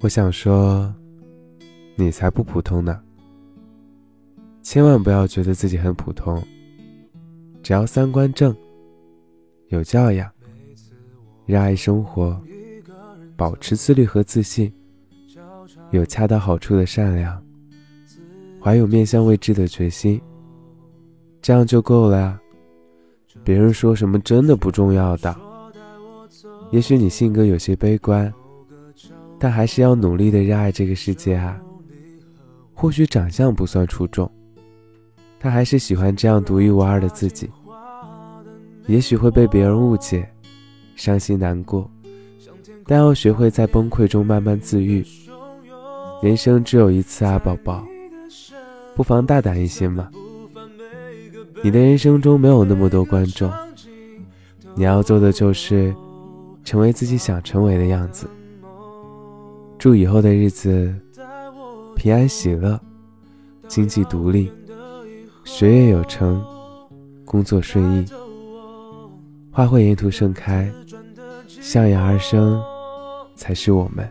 我想说，你才不普通呢。千万不要觉得自己很普通，只要三观正，有教养，热爱生活，保持自律和自信，有恰到好处的善良，怀有面向未知的决心，这样就够了呀。别人说什么真的不重要的。也许你性格有些悲观。但还是要努力的热爱这个世界啊！或许长相不算出众，他还是喜欢这样独一无二的自己。也许会被别人误解，伤心难过，但要学会在崩溃中慢慢自愈。人生只有一次啊，宝宝，不妨大胆一些嘛！你的人生中没有那么多观众，你要做的就是成为自己想成为的样子。祝以后的日子平安喜乐，经济独立，学业有成，工作顺意，花卉沿途盛开，向阳而生，才是我们。